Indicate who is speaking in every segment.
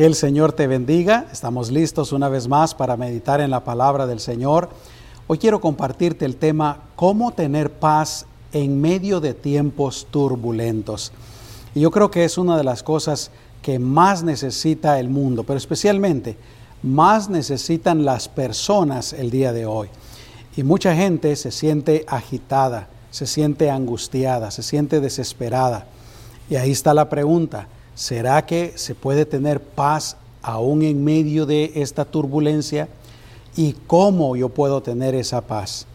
Speaker 1: Que el Señor te bendiga. Estamos listos una vez más para meditar en la palabra del Señor. Hoy quiero compartirte el tema cómo tener paz en medio de tiempos turbulentos. Y yo creo que es una de las cosas que más necesita el mundo, pero especialmente más necesitan las personas el día de hoy. Y mucha gente se siente agitada, se siente angustiada, se siente desesperada. Y ahí está la pregunta, ¿será que se puede tener paz aún en medio de esta turbulencia? ¿Y cómo yo puedo tener esa paz?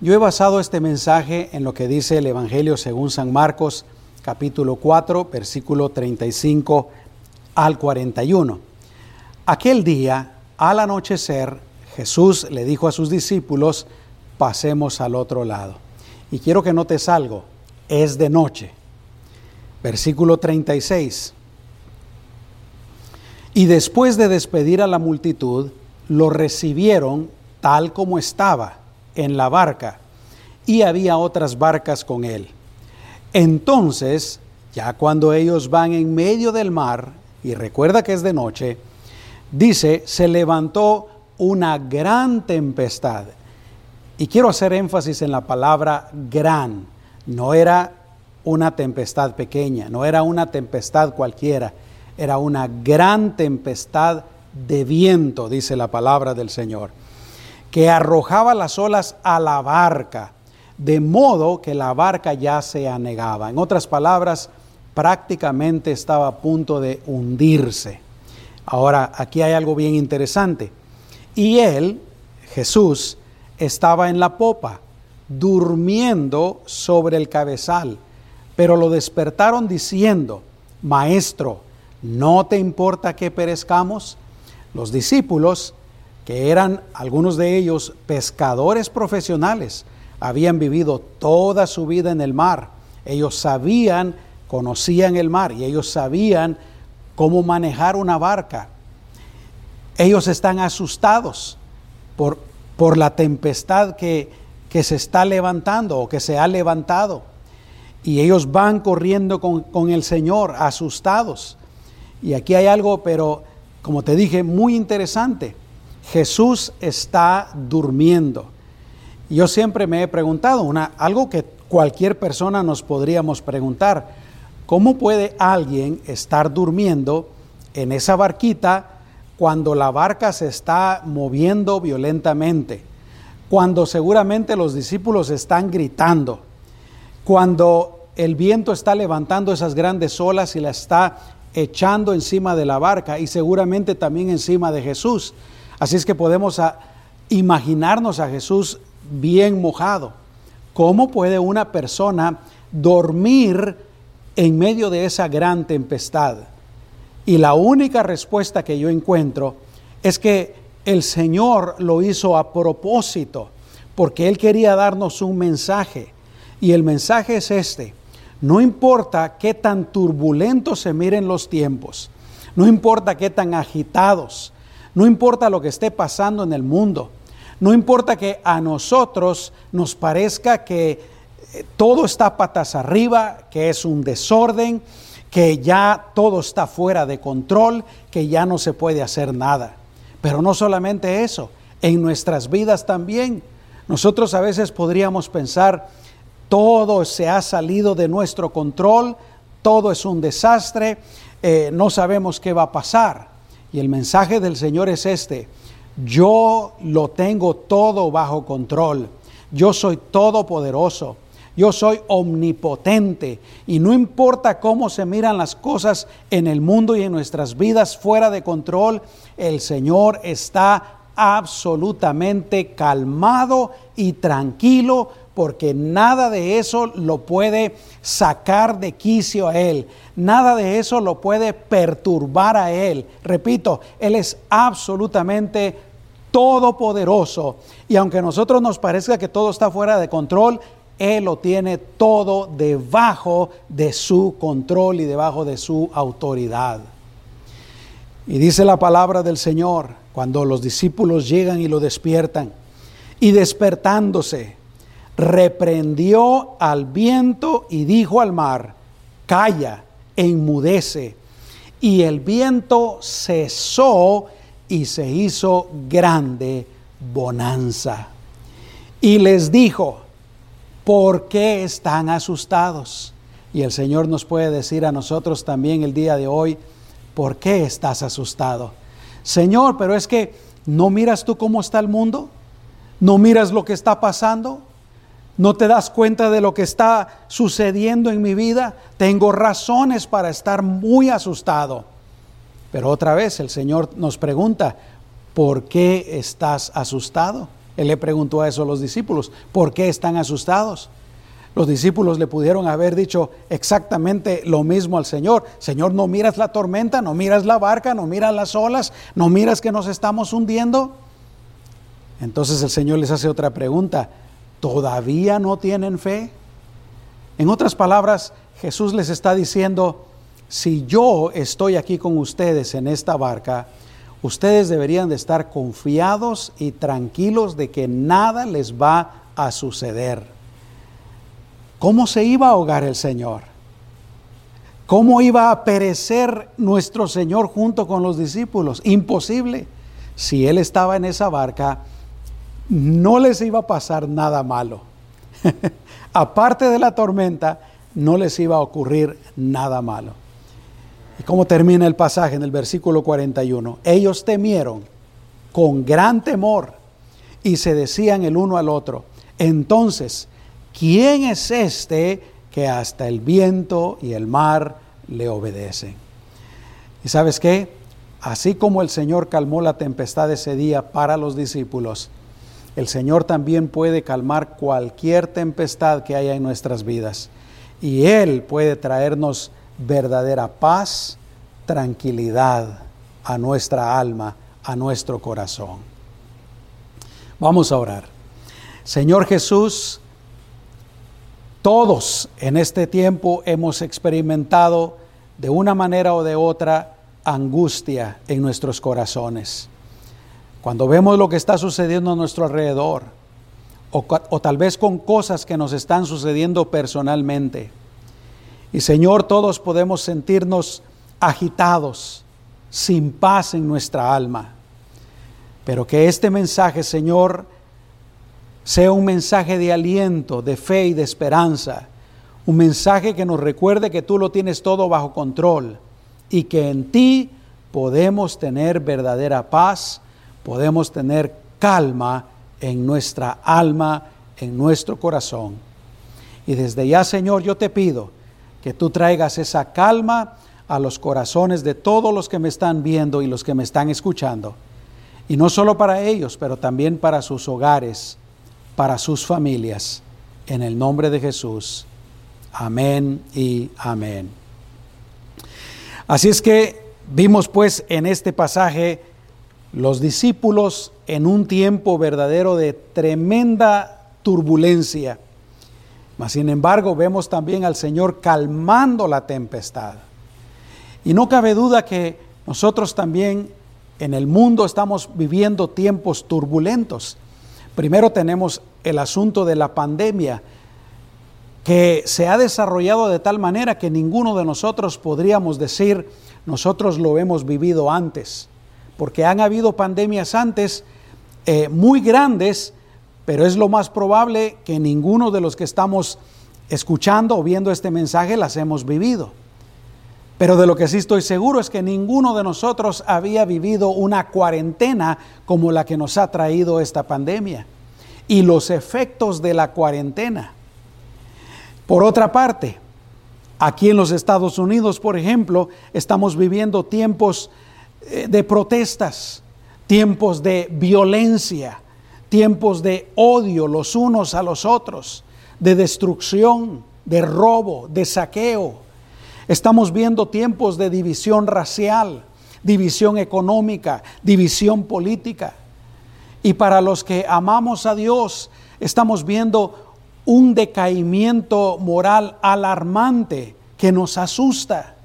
Speaker 1: Yo he basado este mensaje en lo que dice el Evangelio según San Marcos, capítulo 4, versículo 35 al 41. Aquel día, al anochecer, Jesús le dijo a sus discípulos, pasemos al otro lado. Y quiero que notes algo, es de noche. Versículo 36. Y después de despedir a la multitud, lo recibieron tal como estaba en la barca, y había otras barcas con él. Entonces, ya cuando ellos van en medio del mar, y recuerda que es de noche, dice, se levantó una gran tempestad. Y quiero hacer énfasis en la palabra gran. No era una tempestad pequeña, no era una tempestad cualquiera, era una gran tempestad de viento, dice la palabra del Señor, que arrojaba las olas a la barca, de modo que la barca ya se anegaba. En otras palabras, prácticamente estaba a punto de hundirse. Ahora, aquí hay algo bien interesante. Y él, Jesús, estaba en la popa, durmiendo sobre el cabezal pero lo despertaron diciendo, Maestro, ¿no te importa que perezcamos? Los discípulos, que eran algunos de ellos pescadores profesionales, habían vivido toda su vida en el mar. Ellos sabían, conocían el mar y ellos sabían cómo manejar una barca. Ellos están asustados por, por la tempestad que, que se está levantando o que se ha levantado. Y ellos van corriendo con, el Señor, asustados. Y aquí hay algo, pero como te dije, muy interesante. Jesús está durmiendo. Yo siempre me he preguntado, una, algo que cualquier persona nos podríamos preguntar, ¿cómo puede alguien estar durmiendo en esa barquita cuando la barca se está moviendo violentamente? Cuando seguramente los discípulos están gritando, cuando el viento está levantando esas grandes olas y la está echando encima de la barca y seguramente también encima de Jesús. Así es que podemos imaginarnos a Jesús bien mojado. ¿Cómo puede una persona dormir en medio de esa gran tempestad? Y la única respuesta que yo encuentro es que el Señor lo hizo a propósito, porque Él quería darnos un mensaje. Y el mensaje es este. No importa qué tan turbulentos se miren los tiempos, no importa qué tan agitados, no importa lo que esté pasando en el mundo, no importa que a nosotros nos parezca que eh, todo está patas arriba, que es un desorden, que ya todo está fuera de control, que ya no se puede hacer nada. Pero no solamente eso, en nuestras vidas también. Nosotros a veces podríamos pensar, todo se ha salido de nuestro control, todo es un desastre, eh, no sabemos qué va a pasar. Y el mensaje del Señor es este, yo lo tengo todo bajo control, yo soy todopoderoso, yo soy omnipotente y no importa cómo se miran las cosas en el mundo y en nuestras vidas fuera de control, el Señor está absolutamente calmado y tranquilo porque nada de eso lo puede sacar de quicio a Él, nada de eso lo puede perturbar a Él. Repito, Él es absolutamente todopoderoso y aunque a nosotros nos parezca que todo está fuera de control, Él lo tiene todo debajo de su control y debajo de su autoridad. Y dice la palabra del Señor, cuando los discípulos llegan y lo despiertan, y despertándose, reprendió al viento y dijo al mar, calla, enmudece. y el viento cesó y se hizo grande bonanza. Y les dijo, ¿por qué están asustados? Y el Señor nos puede decir a nosotros también el día de hoy, ¿por qué estás asustado? Señor, pero es que no miras tú cómo está el mundo, no miras lo que está pasando, no te das cuenta de lo que está sucediendo en mi vida. Tengo razones para estar muy asustado. Pero otra vez el Señor nos pregunta, ¿por qué estás asustado? Él le preguntó a eso a los discípulos, ¿por qué están asustados? Los discípulos le pudieron haber dicho exactamente lo mismo al Señor. Señor, ¿no miras la tormenta? ¿No miras la barca? ¿No miras las olas? ¿No miras que nos estamos hundiendo? Entonces el Señor les hace otra pregunta. ¿Todavía no tienen fe? En otras palabras, Jesús les está diciendo, si yo estoy aquí con ustedes en esta barca, ustedes deberían de estar confiados y tranquilos de que nada les va a suceder. ¿Cómo se iba a ahogar el Señor? ¿Cómo iba a perecer nuestro Señor junto con los discípulos? Imposible. Si Él estaba en esa barca, no les iba a pasar nada malo. Aparte de la tormenta, no les iba a ocurrir nada malo. ¿Y cómo termina el pasaje en el versículo 41? Ellos temieron con gran temor y se decían el uno al otro, entonces, ¿quién es este que hasta el viento y el mar le obedecen? ¿Y sabes qué? Así como el Señor calmó la tempestad ese día para los discípulos, el Señor también puede calmar cualquier tempestad que haya en nuestras vidas. Y Él puede traernos verdadera paz, tranquilidad a nuestra alma, a nuestro corazón. Vamos a orar. Señor Jesús, todos en este tiempo hemos experimentado de una manera o de otra angustia en nuestros corazones. Cuando vemos lo que está sucediendo a nuestro alrededor, o, o, tal vez con cosas que nos están sucediendo personalmente, y Señor, todos podemos sentirnos agitados, sin paz en nuestra alma. Pero que este mensaje, Señor, sea un mensaje de aliento, de fe y de esperanza. Un mensaje que nos recuerde que tú lo tienes todo bajo control y que en ti podemos tener verdadera paz, podemos tener calma en nuestra alma, en nuestro corazón. Y desde ya, Señor, yo te pido que tú traigas esa calma a los corazones de todos los que me están viendo y los que me están escuchando. Y no solo para ellos, pero también para sus hogares, para sus familias. En el nombre de Jesús. Amén y amén. Así es que vimos pues en este pasaje los discípulos en un tiempo verdadero de tremenda turbulencia mas sin embargo vemos también al Señor calmando la tempestad. Y no cabe duda que nosotros también en el mundo estamos viviendo tiempos turbulentos. Primero tenemos el asunto de la pandemia, que se ha desarrollado de tal manera que ninguno de nosotros podríamos decir, nosotros lo hemos vivido antes, porque han habido pandemias antes eh, muy grandes pero es lo más probable que ninguno de los que estamos escuchando o viendo este mensaje las hemos vivido. Pero de lo que sí estoy seguro es que ninguno de nosotros había vivido una cuarentena como la que nos ha traído esta pandemia y los efectos de la cuarentena. Por otra parte, aquí en los Estados Unidos, por ejemplo, estamos viviendo tiempos de protestas, tiempos de violencia, tiempos de odio los unos a los otros, de destrucción, de robo, de saqueo. Estamos viendo tiempos de división racial, división económica, división política. Y para los que amamos a Dios, estamos viendo un decaimiento moral alarmante que nos asusta.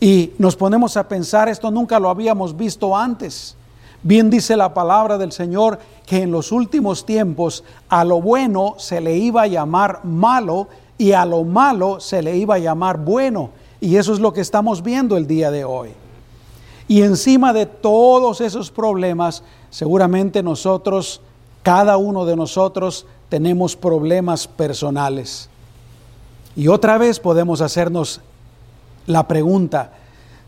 Speaker 1: Y nos ponemos a pensar, esto nunca lo habíamos visto antes. Bien dice la palabra del Señor que en los últimos tiempos a lo bueno se le iba a llamar malo y a lo malo se le iba a llamar bueno. Y eso es lo que estamos viendo el día de hoy. Y encima de todos esos problemas, seguramente nosotros, cada uno de nosotros, tenemos problemas personales. Y otra vez podemos hacernos la pregunta,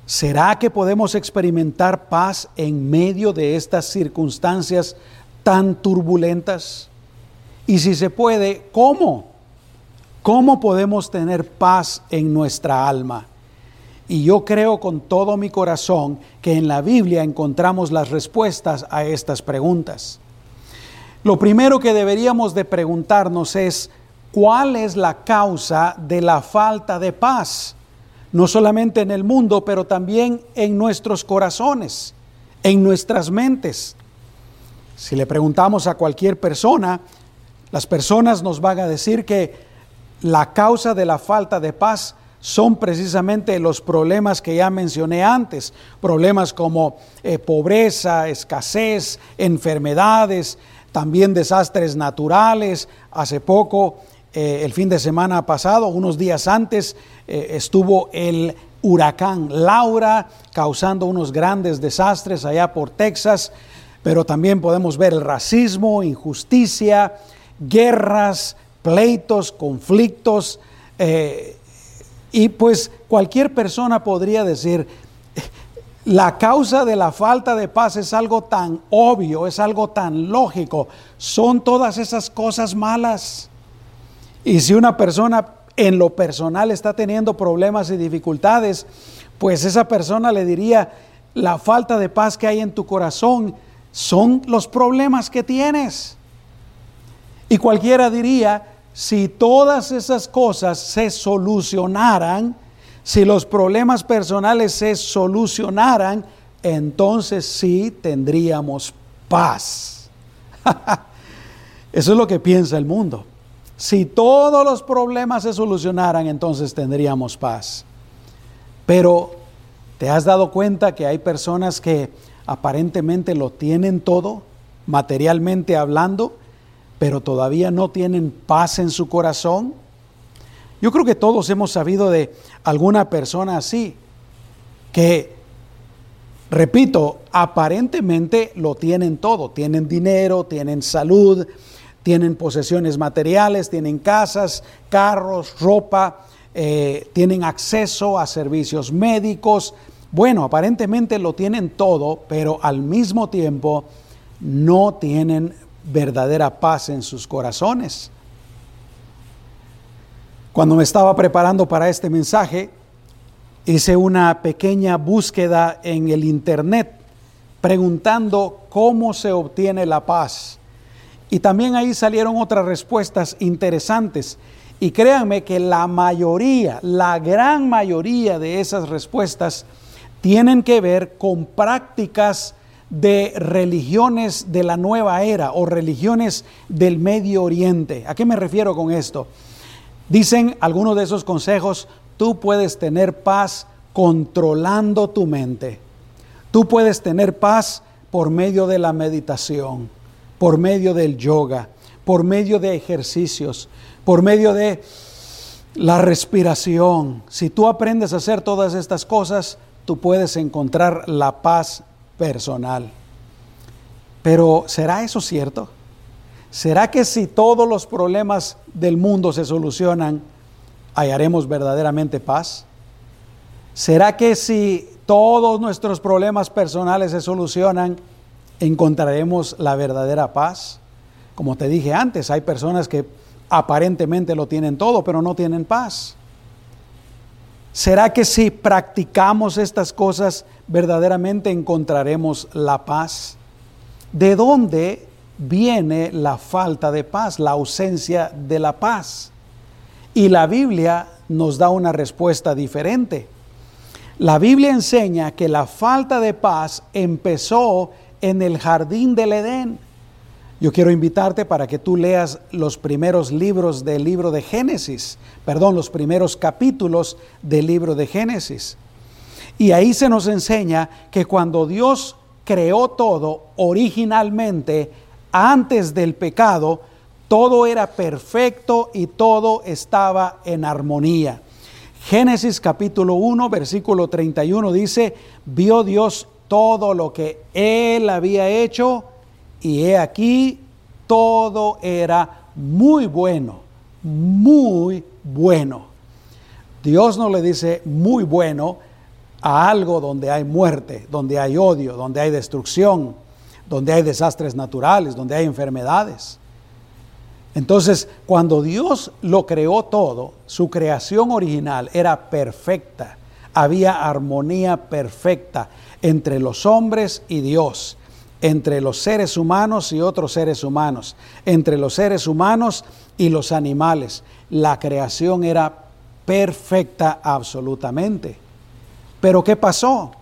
Speaker 1: ¿será que podemos experimentar paz en medio de estas circunstancias tan turbulentas? Y si se puede, ¿cómo? ¿Cómo podemos tener paz en nuestra alma? Y yo creo con todo mi corazón que en la Biblia encontramos las respuestas a estas preguntas. Lo primero que deberíamos de preguntarnos es, ¿cuál es la causa de la falta de paz? No solamente en el mundo, pero también en nuestros corazones, en nuestras mentes. Si le preguntamos a cualquier persona, las personas nos van a decir que la causa de la falta de paz son precisamente los problemas que ya mencioné antes, problemas como eh, pobreza, escasez, enfermedades, también desastres naturales. Hace poco, eh, el fin de semana pasado, unos días antes, eh, estuvo el huracán Laura causando unos grandes desastres allá por Texas, pero también podemos ver el racismo, injusticia, guerras, pleitos, conflictos. Eh, y pues cualquier persona podría decir, la causa de la falta de paz es algo tan obvio, es algo tan lógico. Son todas esas cosas malas. Y si una persona en lo personal está teniendo problemas y dificultades, pues esa persona le diría, la falta de paz que hay en tu corazón son los problemas que tienes. Y cualquiera diría, si todas esas cosas se solucionaran, si los problemas personales se solucionaran, entonces sí tendríamos paz. Eso es lo que piensa el mundo. Si todos los problemas se solucionaran, entonces tendríamos paz. Pero, ¿te has dado cuenta que hay personas que aparentemente lo tienen todo, materialmente hablando, pero todavía no tienen paz en su corazón? Yo creo que todos hemos sabido de alguna persona así, que, repito, aparentemente lo tienen todo, tienen dinero, tienen salud, tienen posesiones materiales, tienen casas, carros, ropa, eh, tienen acceso a servicios médicos. Bueno, aparentemente lo tienen todo, pero al mismo tiempo no tienen verdadera paz en sus corazones. Cuando me estaba preparando para este mensaje, hice una pequeña búsqueda en el Internet preguntando cómo se obtiene la paz. Y también ahí salieron otras respuestas interesantes. Y créanme que la mayoría, la gran mayoría de esas respuestas tienen que ver con prácticas de religiones de la nueva era o religiones del Medio Oriente. ¿A qué me refiero con esto? Dicen algunos de esos consejos, tú puedes tener paz controlando tu mente. Tú puedes tener paz por medio de la meditación, por medio del yoga, por medio de ejercicios, por medio de la respiración. Si tú aprendes a hacer todas estas cosas, tú puedes encontrar la paz personal. Pero ¿será eso cierto? ¿Será que si todos los problemas del mundo se solucionan, hallaremos verdaderamente paz? ¿Será que si todos nuestros problemas personales se solucionan, encontraremos la verdadera paz? Como te dije antes, hay personas que aparentemente lo tienen todo, pero no tienen paz. ¿Será que si practicamos estas cosas verdaderamente encontraremos la paz? ¿De dónde viene la falta de paz, la ausencia de la paz? Y la Biblia nos da una respuesta diferente. La Biblia enseña que la falta de paz empezó en el jardín del Edén yo quiero invitarte para que tú leas los primeros libros del libro de Génesis, perdón, los primeros capítulos del libro de Génesis. Y ahí se nos enseña que cuando Dios creó todo originalmente, antes del pecado, todo era perfecto y todo estaba en armonía. Génesis capítulo 1, versículo 31 dice, vio Dios todo lo que él había hecho y he aquí, todo era muy bueno, muy bueno. Dios no le dice muy bueno a algo donde hay muerte, donde hay odio, donde hay destrucción, donde hay desastres naturales, donde hay enfermedades. Entonces, cuando Dios lo creó todo, su creación original era perfecta. Había armonía perfecta entre los hombres y Dios, entre los seres humanos y otros seres humanos, entre los seres humanos y los animales. La creación era perfecta absolutamente. Pero ¿qué pasó?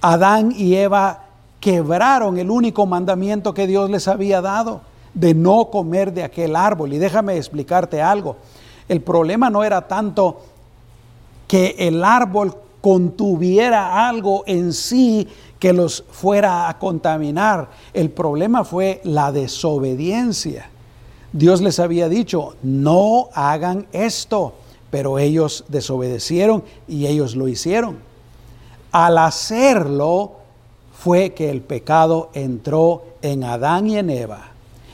Speaker 1: Adán y Eva quebraron el único mandamiento que Dios les había dado de no comer de aquel árbol. Y déjame explicarte algo. El problema no era tanto que el árbol contuviera algo en sí que los fuera a contaminar. El problema fue la desobediencia. Dios les había dicho, no hagan esto, pero ellos desobedecieron y ellos lo hicieron. Al hacerlo fue que el pecado entró en Adán y en Eva.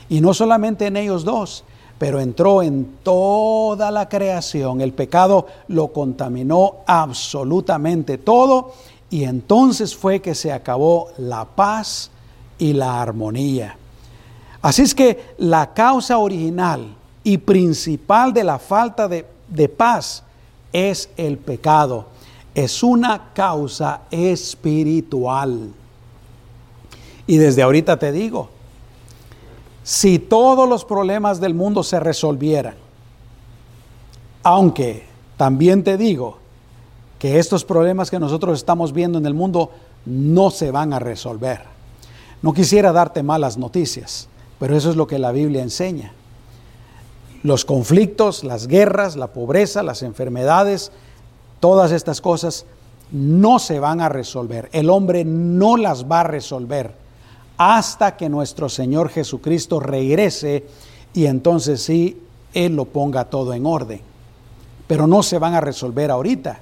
Speaker 1: Y no solamente en ellos dos, pero entró en toda la creación. El pecado lo contaminó absolutamente todo y entonces fue que se acabó la paz y la armonía. Así es que la causa original y principal de la falta de, de paz es el pecado. Es una causa espiritual. Y desde ahorita te digo, si todos los problemas del mundo se resolvieran, aunque también te digo que estos problemas que nosotros estamos viendo en el mundo no se van a resolver. No quisiera darte malas noticias, pero eso es lo que la Biblia enseña. Los conflictos, las guerras, la pobreza, las enfermedades, todas estas cosas no se van a resolver. El hombre no las va a resolver hasta que nuestro Señor Jesucristo regrese y entonces sí, Él lo ponga todo en orden. Pero no se van a resolver ahorita.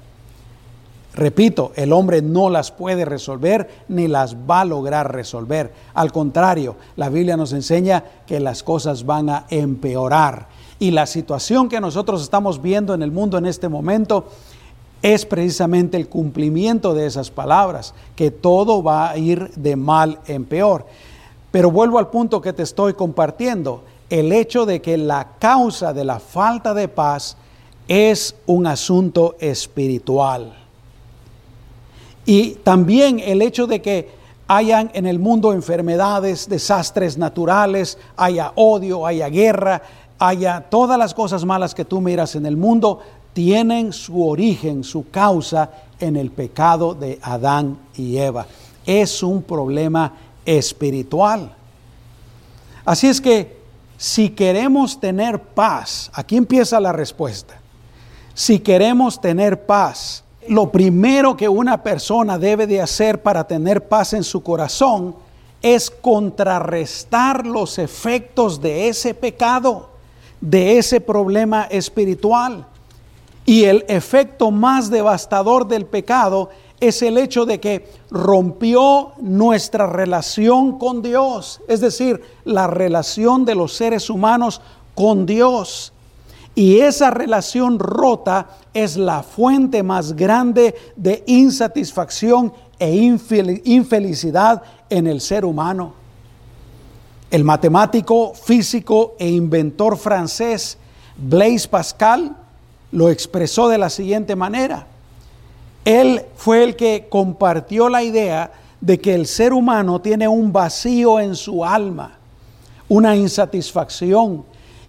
Speaker 1: Repito, el hombre no las puede resolver ni las va a lograr resolver. Al contrario, la Biblia nos enseña que las cosas van a empeorar. Y la situación que nosotros estamos viendo en el mundo en este momento es precisamente el cumplimiento de esas palabras, que todo va a ir de mal en peor. Pero vuelvo al punto que te estoy compartiendo, el hecho de que la causa de la falta de paz es un asunto espiritual. Y también el hecho de que hayan en el mundo enfermedades, desastres naturales, haya odio, haya guerra, haya todas las cosas malas que tú miras en el mundo, tienen su origen, su causa en el pecado de Adán y Eva. Es un problema espiritual. Así es que si queremos tener paz, aquí empieza la respuesta. Si queremos tener paz, lo primero que una persona debe de hacer para tener paz en su corazón es contrarrestar los efectos de ese pecado, de ese problema espiritual. Y el efecto más devastador del pecado es el hecho de que rompió nuestra relación con Dios, es decir, la relación de los seres humanos con Dios. Y esa relación rota es la fuente más grande de insatisfacción e infelicidad en el ser humano. El matemático, físico e inventor francés Blaise Pascal lo expresó de la siguiente manera. Él fue el que compartió la idea de que el ser humano tiene un vacío en su alma, una insatisfacción,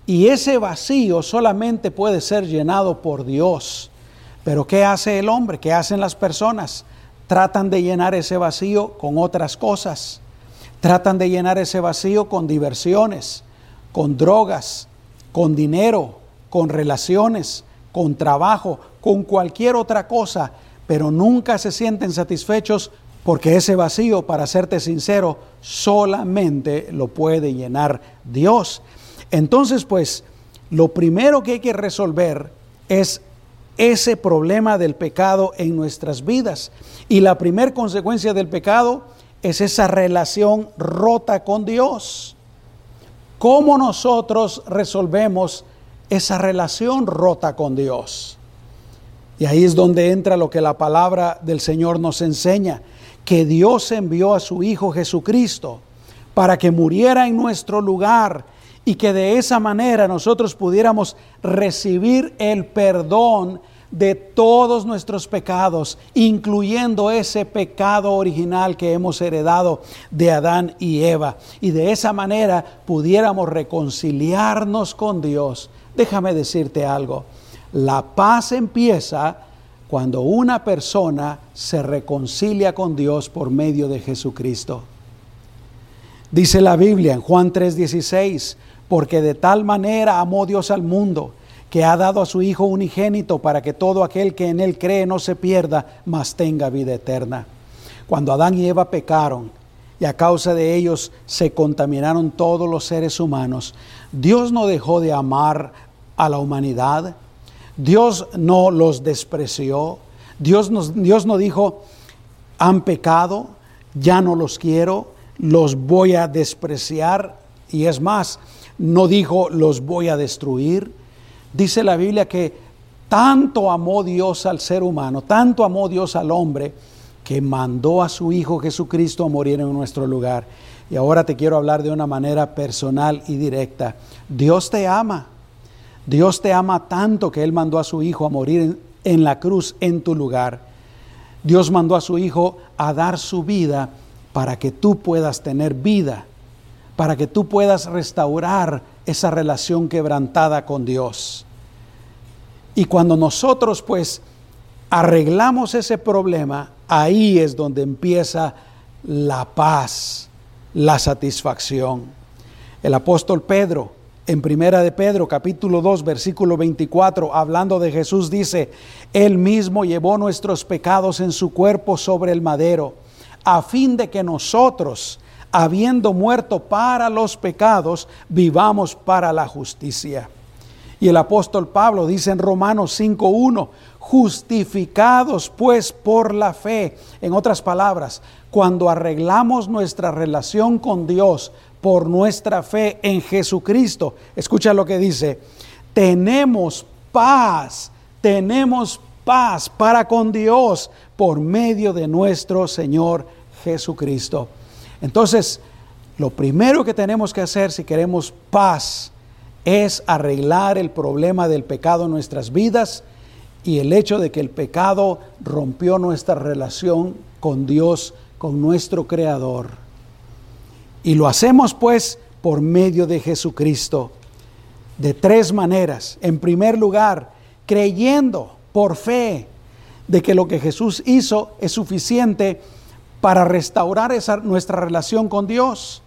Speaker 1: y ese vacío solamente puede ser llenado por Dios. Pero ¿qué hace el hombre? ¿Qué hacen las personas? Tratan de llenar ese vacío con otras cosas. Tratan de llenar ese vacío con diversiones, con drogas, con dinero, con relaciones, con trabajo, con cualquier otra cosa, pero nunca se sienten satisfechos porque ese vacío, para serte sincero, solamente lo puede llenar Dios. Entonces, pues, lo primero que hay que resolver es ese problema del pecado en nuestras vidas. Y la primera consecuencia del pecado es esa relación rota con Dios. ¿Cómo nosotros resolvemos esa relación rota con Dios? Y ahí es donde entra lo que la palabra del Señor nos enseña, que Dios envió a su Hijo Jesucristo para que muriera en nuestro lugar y que de esa manera nosotros pudiéramos recibir el perdón de todos nuestros pecados, incluyendo ese pecado original que hemos heredado de Adán y Eva. Y de esa manera pudiéramos reconciliarnos con Dios. Déjame decirte algo, la paz empieza cuando una persona se reconcilia con Dios por medio de Jesucristo. Dice la Biblia en Juan 3:16, porque de tal manera amó Dios al mundo que ha dado a su Hijo unigénito para que todo aquel que en él cree no se pierda, mas tenga vida eterna. Cuando Adán y Eva pecaron y a causa de ellos se contaminaron todos los seres humanos, Dios no dejó de amar a la humanidad, Dios no los despreció, Dios, Dios no dijo, han pecado, ya no los quiero, los voy a despreciar, y es más, no dijo, los voy a destruir, Dice la Biblia que tanto amó Dios al ser humano, tanto amó Dios al hombre, que mandó a su Hijo Jesucristo a morir en nuestro lugar. Y ahora te quiero hablar de una manera personal y directa. Dios te ama. Dios te ama tanto que Él mandó a su Hijo a morir en, en la cruz en tu lugar. Dios mandó a su Hijo a dar su vida para que tú puedas tener vida, para que tú puedas restaurar esa relación quebrantada con Dios. Y cuando nosotros pues arreglamos ese problema, ahí es donde empieza la paz, la satisfacción. El apóstol Pedro, en Primera de Pedro, capítulo 2, versículo 24, hablando de Jesús, dice, Él mismo llevó nuestros pecados en su cuerpo sobre el madero, a fin de que nosotros, habiendo muerto para los pecados, vivamos para la justicia. Y el apóstol Pablo dice en Romanos 5.1, justificados pues por la fe. En otras palabras, cuando arreglamos nuestra relación con Dios por nuestra fe en Jesucristo, escucha lo que dice, tenemos paz, tenemos paz para con Dios por medio de nuestro Señor Jesucristo. Entonces, lo primero que tenemos que hacer si queremos paz es arreglar el problema del pecado en nuestras vidas y el hecho de que el pecado rompió nuestra relación con Dios, con nuestro Creador. Y lo hacemos pues por medio de Jesucristo, de tres maneras. En primer lugar, creyendo por fe de que lo que Jesús hizo es suficiente para restaurar nuestra relación con Dios.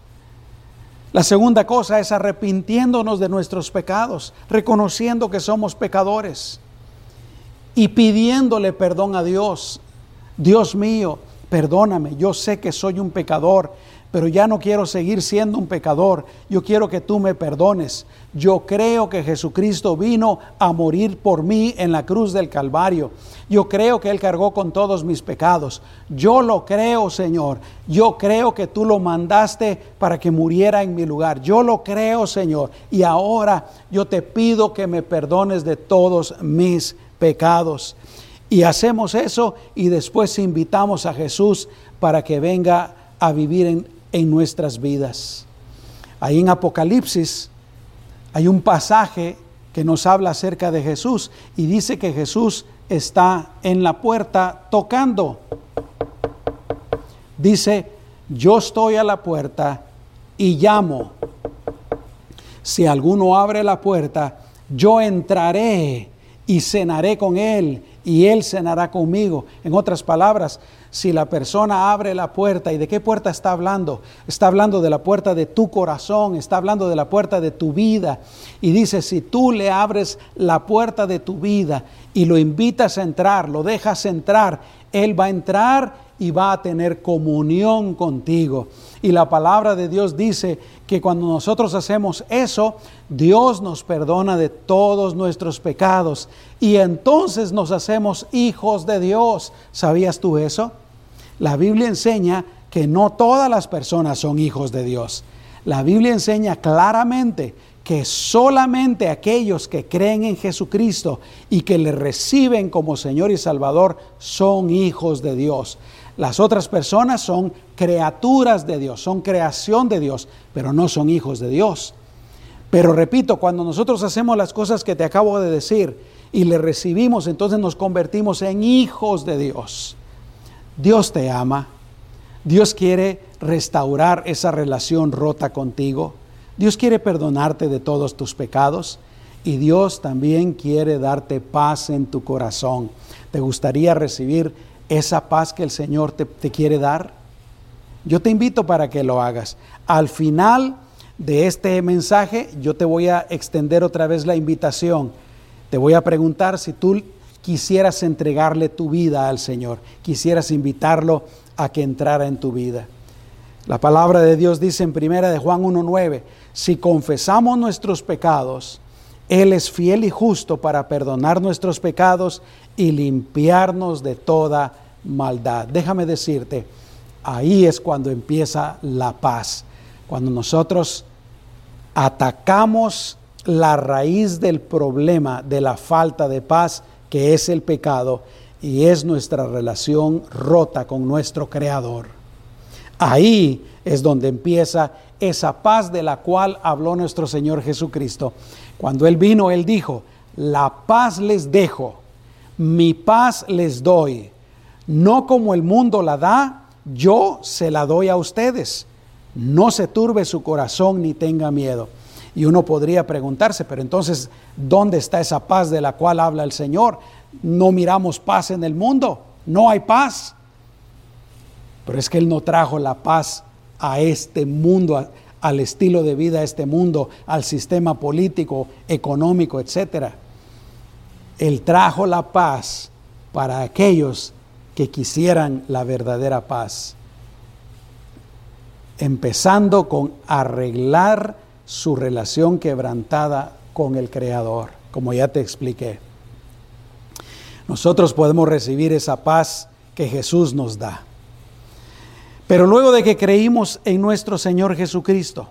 Speaker 1: La segunda cosa es arrepintiéndonos de nuestros pecados, reconociendo que somos pecadores y pidiéndole perdón a Dios. Dios mío, perdóname, yo sé que soy un pecador pero ya no quiero seguir siendo un pecador. Yo quiero que tú me perdones. Yo creo que Jesucristo vino a morir por mí en la cruz del Calvario. Yo creo que Él cargó con todos mis pecados. Yo lo creo, Señor. Yo creo que tú lo mandaste para que muriera en mi lugar. Yo lo creo, Señor. Y ahora yo te pido que me perdones de todos mis pecados. Y hacemos eso y después invitamos a Jesús para que venga a vivir en, en nuestras vidas. Ahí en Apocalipsis hay un pasaje que nos habla acerca de Jesús y dice que Jesús está en la puerta tocando. Dice, yo estoy a la puerta y llamo. Si alguno abre la puerta, yo entraré y cenaré con él y él cenará conmigo. En otras palabras, si la persona abre la puerta, ¿y de qué puerta está hablando? Está hablando de la puerta de tu corazón, está hablando de la puerta de tu vida. Y dice, si tú le abres la puerta de tu vida y lo invitas a entrar, lo dejas entrar, Él va a entrar y va a tener comunión contigo. Y la palabra de Dios dice que cuando nosotros hacemos eso, Dios nos perdona de todos nuestros pecados y entonces nos hacemos hijos de Dios. ¿Sabías tú eso? La Biblia enseña que no todas las personas son hijos de Dios. La Biblia enseña claramente que solamente aquellos que creen en Jesucristo y que le reciben como Señor y Salvador son hijos de Dios. Las otras personas son criaturas de Dios, son creación de Dios, pero no son hijos de Dios. Pero repito, cuando nosotros hacemos las cosas que te acabo de decir y le recibimos, entonces nos convertimos en hijos de Dios. Dios te ama. Dios quiere restaurar esa relación rota contigo. Dios quiere perdonarte de todos tus pecados y Dios también quiere darte paz en tu corazón. ¿Te gustaría recibir esa paz que el Señor te, quiere dar? Yo te invito para que lo hagas. Al final de este mensaje yo te voy a extender otra vez la invitación. Te voy a preguntar si tú quisieras entregarle tu vida al Señor, quisieras invitarlo a que entrara en tu vida. La palabra de Dios dice en primera de Juan 1:9, si confesamos nuestros pecados, él es fiel y justo para perdonar nuestros pecados y limpiarnos de toda maldad. Déjame decirte, ahí es cuando empieza la paz. Cuando nosotros atacamos la raíz del problema de la falta de paz, que es el pecado, y es nuestra relación rota con nuestro Creador. Ahí es donde empieza esa paz de la cual habló nuestro Señor Jesucristo. Cuando Él vino, Él dijo, la paz les dejo, mi paz les doy no como el mundo la da, yo se la doy a ustedes. No se turbe su corazón ni tenga miedo. Y uno podría preguntarse, pero entonces, ¿dónde está esa paz de la cual habla el Señor? No miramos paz en el mundo, no hay paz. Pero es que Él no trajo la paz a este mundo, al estilo de vida a este mundo, al sistema político, económico, etc. Él trajo la paz para aquellos que quisieran la verdadera paz, empezando con arreglar su relación quebrantada con el Creador, como ya te expliqué. Nosotros podemos recibir esa paz que Jesús nos da. Pero luego de que creímos en nuestro Señor Jesucristo,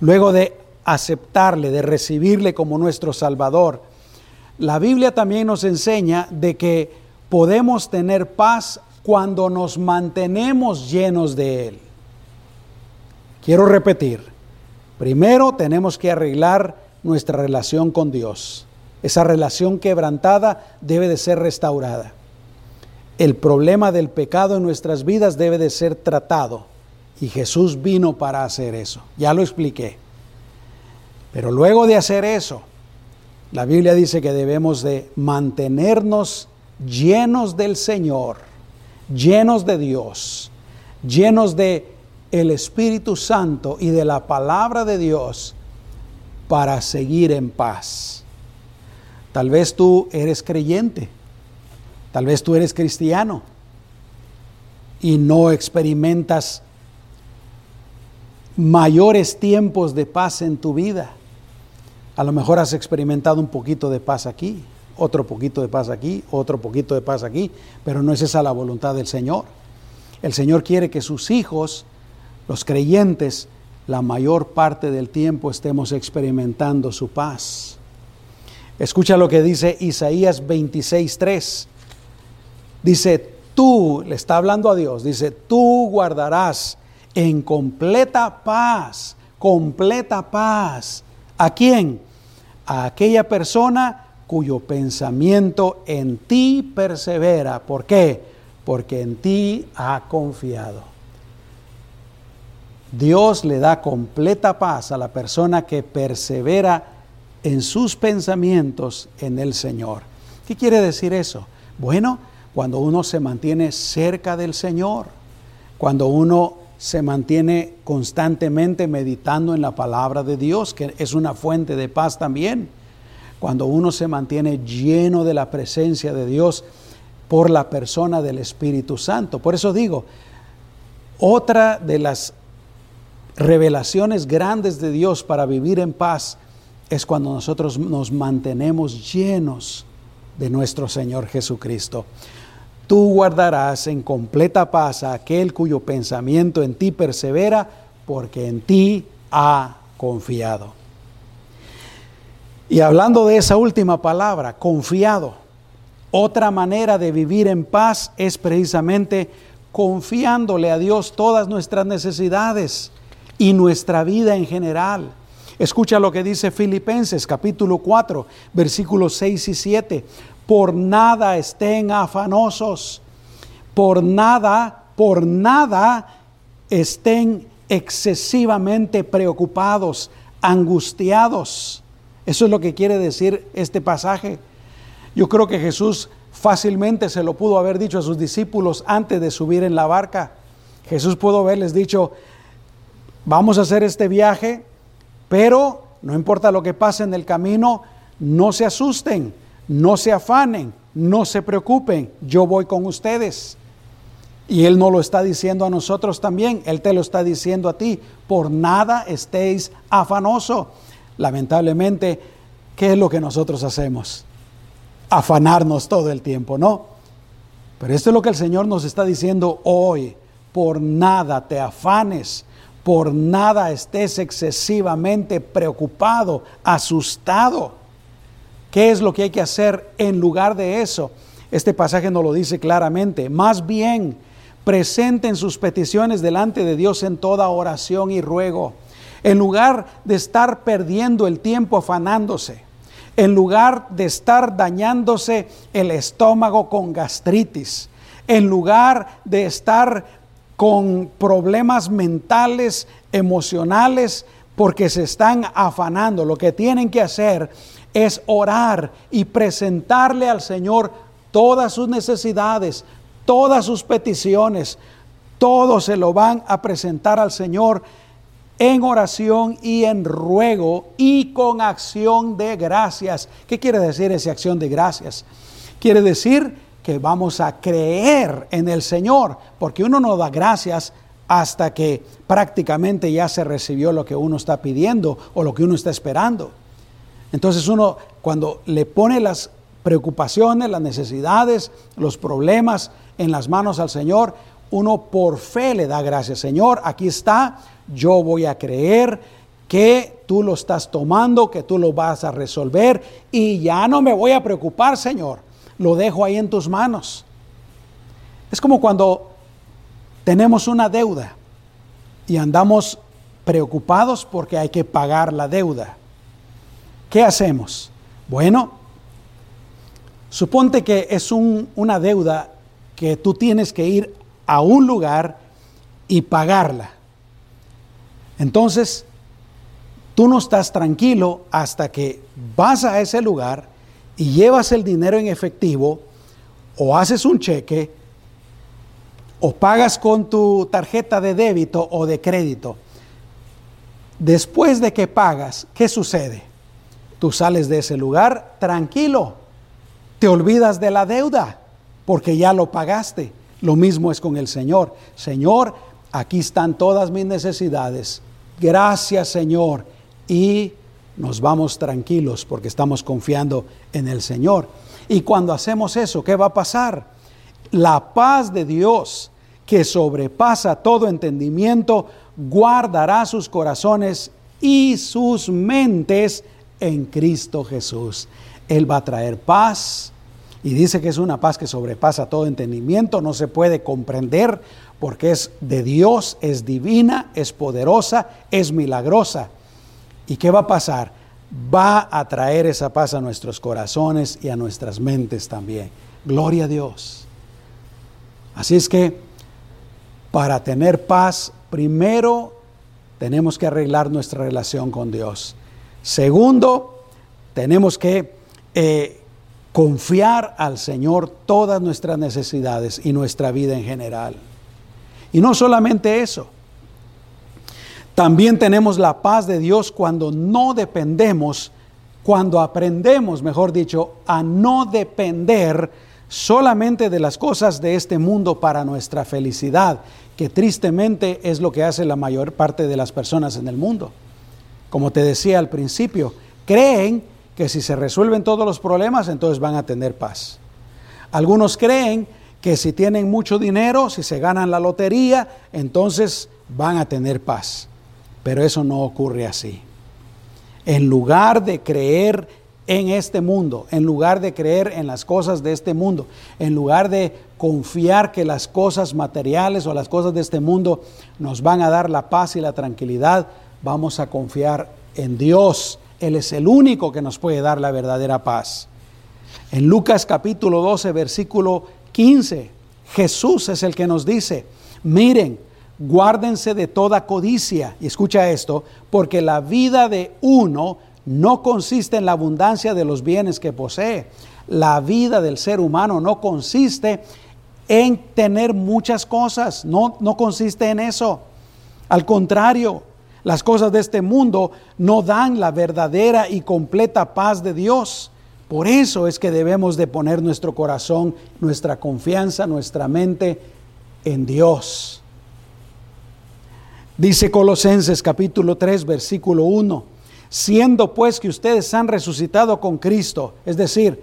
Speaker 1: luego de aceptarle, de recibirle como nuestro Salvador, la Biblia también nos enseña de que podemos tener paz cuando nos mantenemos llenos de Él. Quiero repetir, primero tenemos que arreglar nuestra relación con Dios. Esa relación quebrantada debe de ser restaurada. El problema del pecado en nuestras vidas debe de ser tratado y Jesús vino para hacer eso. Ya lo expliqué. Pero luego de hacer eso, la Biblia dice que debemos de mantenernos llenos del Señor, llenos de Dios, llenos de el Espíritu Santo y de la palabra de Dios para seguir en paz. Tal vez tú eres creyente, tal vez tú eres cristiano y no experimentas mayores tiempos de paz en tu vida. A lo mejor has experimentado un poquito de paz aquí, otro poquito de paz aquí, otro poquito de paz aquí, pero no es esa la voluntad del Señor. El Señor quiere que sus hijos, los creyentes, la mayor parte del tiempo estemos experimentando su paz. Escucha lo que dice Isaías 26:3. Dice, tú, le está hablando a Dios, dice, tú guardarás en completa paz, completa paz. ¿A quién? A aquella persona cuyo pensamiento en ti persevera. ¿Por qué? Porque en ti ha confiado. Dios le da completa paz a la persona que persevera en sus pensamientos en el Señor. ¿Qué quiere decir eso? Bueno, cuando uno se mantiene cerca del Señor, cuando uno se mantiene constantemente meditando en la palabra de Dios, que es una fuente de paz también, cuando uno se mantiene lleno de la presencia de Dios, por la persona del Espíritu Santo. Por eso digo, otra de las revelaciones grandes de Dios para vivir en paz es cuando nosotros nos mantenemos llenos de nuestro Señor Jesucristo. Tú guardarás en completa paz a aquel cuyo pensamiento en ti persevera, porque en ti ha confiado. Y hablando de esa última palabra, confiado, otra manera de vivir en paz es precisamente confiándole a Dios todas nuestras necesidades y nuestra vida en general. Escucha lo que dice Filipenses capítulo 4, versículos 6 y 7. Por nada estén afanosos, por nada, por nada estén excesivamente preocupados, angustiados. Eso es lo que quiere decir este pasaje. Yo creo que Jesús fácilmente se lo pudo haber dicho a sus discípulos antes de subir en la barca. Jesús pudo haberles dicho, vamos a hacer este viaje, pero no importa lo que pase en el camino, no se asusten, no se afanen, no se preocupen, yo voy con ustedes. Y Él no lo está diciendo a nosotros también, Él te lo está diciendo a ti, por nada estéis afanoso. Lamentablemente, ¿qué es lo que nosotros hacemos? afanarnos todo el tiempo, ¿no? Pero esto es lo que el Señor nos está diciendo hoy. Por nada te afanes, por nada estés excesivamente preocupado, asustado. ¿Qué es lo que hay que hacer en lugar de eso? Este pasaje nos lo dice claramente. Más bien, presenten sus peticiones delante de Dios en toda oración y ruego, en lugar de estar perdiendo el tiempo afanándose en lugar de estar dañándose el estómago con gastritis, en lugar de estar con problemas mentales, emocionales, porque se están afanando. Lo que tienen que hacer es orar y presentarle al Señor todas sus necesidades, todas sus peticiones. Todo se lo van a presentar al Señor en oración y en ruego y con acción de gracias. ¿Qué quiere decir esa acción de gracias? Quiere decir que vamos a creer en el Señor, porque uno no da gracias hasta que prácticamente ya se recibió lo que uno está pidiendo o lo que uno está esperando. Entonces uno cuando le pone las preocupaciones, las necesidades, los problemas en las manos al Señor, uno por fe le da gracias. Señor, aquí está, yo voy a creer que tú lo estás tomando, que tú lo vas a resolver y ya no me voy a preocupar, Señor. Lo dejo ahí en tus manos. Es como cuando tenemos una deuda y andamos preocupados porque hay que pagar la deuda. ¿Qué hacemos? Bueno, suponte que es una deuda que tú tienes que ir a un lugar y pagarla. Entonces, tú no estás tranquilo hasta que vas a ese lugar y llevas el dinero en efectivo o haces un cheque o pagas con tu tarjeta de débito o de crédito. Después de que pagas, ¿qué sucede? Tú sales de ese lugar tranquilo, te olvidas de la deuda porque ya lo pagaste. Lo mismo es con el Señor. Señor, aquí están todas mis necesidades gracias Señor, y nos vamos tranquilos porque estamos confiando en el Señor. Y cuando hacemos eso, ¿qué va a pasar? La paz de Dios, que sobrepasa todo entendimiento, guardará sus corazones y sus mentes en Cristo Jesús. Él va a traer paz y dice que es una paz que sobrepasa todo entendimiento, no se puede comprender porque es de Dios, es divina, es poderosa, es milagrosa. ¿Y qué va a pasar? Va a traer esa paz a nuestros corazones y a nuestras mentes también. Gloria a Dios. Así es que para tener paz, primero tenemos que arreglar nuestra relación con Dios. Segundo, tenemos que eh, confiar al Señor todas nuestras necesidades y nuestra vida en general. Y no solamente eso, también tenemos la paz de Dios cuando no dependemos, cuando aprendemos, mejor dicho, a no depender solamente de las cosas de este mundo para nuestra felicidad, que tristemente es lo que hace la mayor parte de las personas en el mundo. Como te decía al principio, creen que si se resuelven todos los problemas, entonces van a tener paz. Algunos creen que si tienen mucho dinero, si se ganan la lotería, entonces van a tener paz. Pero eso no ocurre así. En lugar de creer en este mundo, en lugar de creer en las cosas de este mundo, en lugar de confiar que las cosas materiales o las cosas de este mundo nos van a dar la paz y la tranquilidad, vamos a confiar en Dios. Él es el único que nos puede dar la verdadera paz. En Lucas capítulo 12, versículo 15, Jesús es el que nos dice, miren, guárdense de toda codicia, y escucha esto, porque la vida de uno no consiste en la abundancia de los bienes que posee. La vida del ser humano no consiste en tener muchas cosas, no, no consiste en eso. Al contrario, las cosas de este mundo no dan la verdadera y completa paz de Dios. Por eso es que debemos de poner nuestro corazón, nuestra confianza, nuestra mente en Dios. Dice Colosenses capítulo 3, versículo 1 siendo pues que ustedes han resucitado con Cristo, es decir,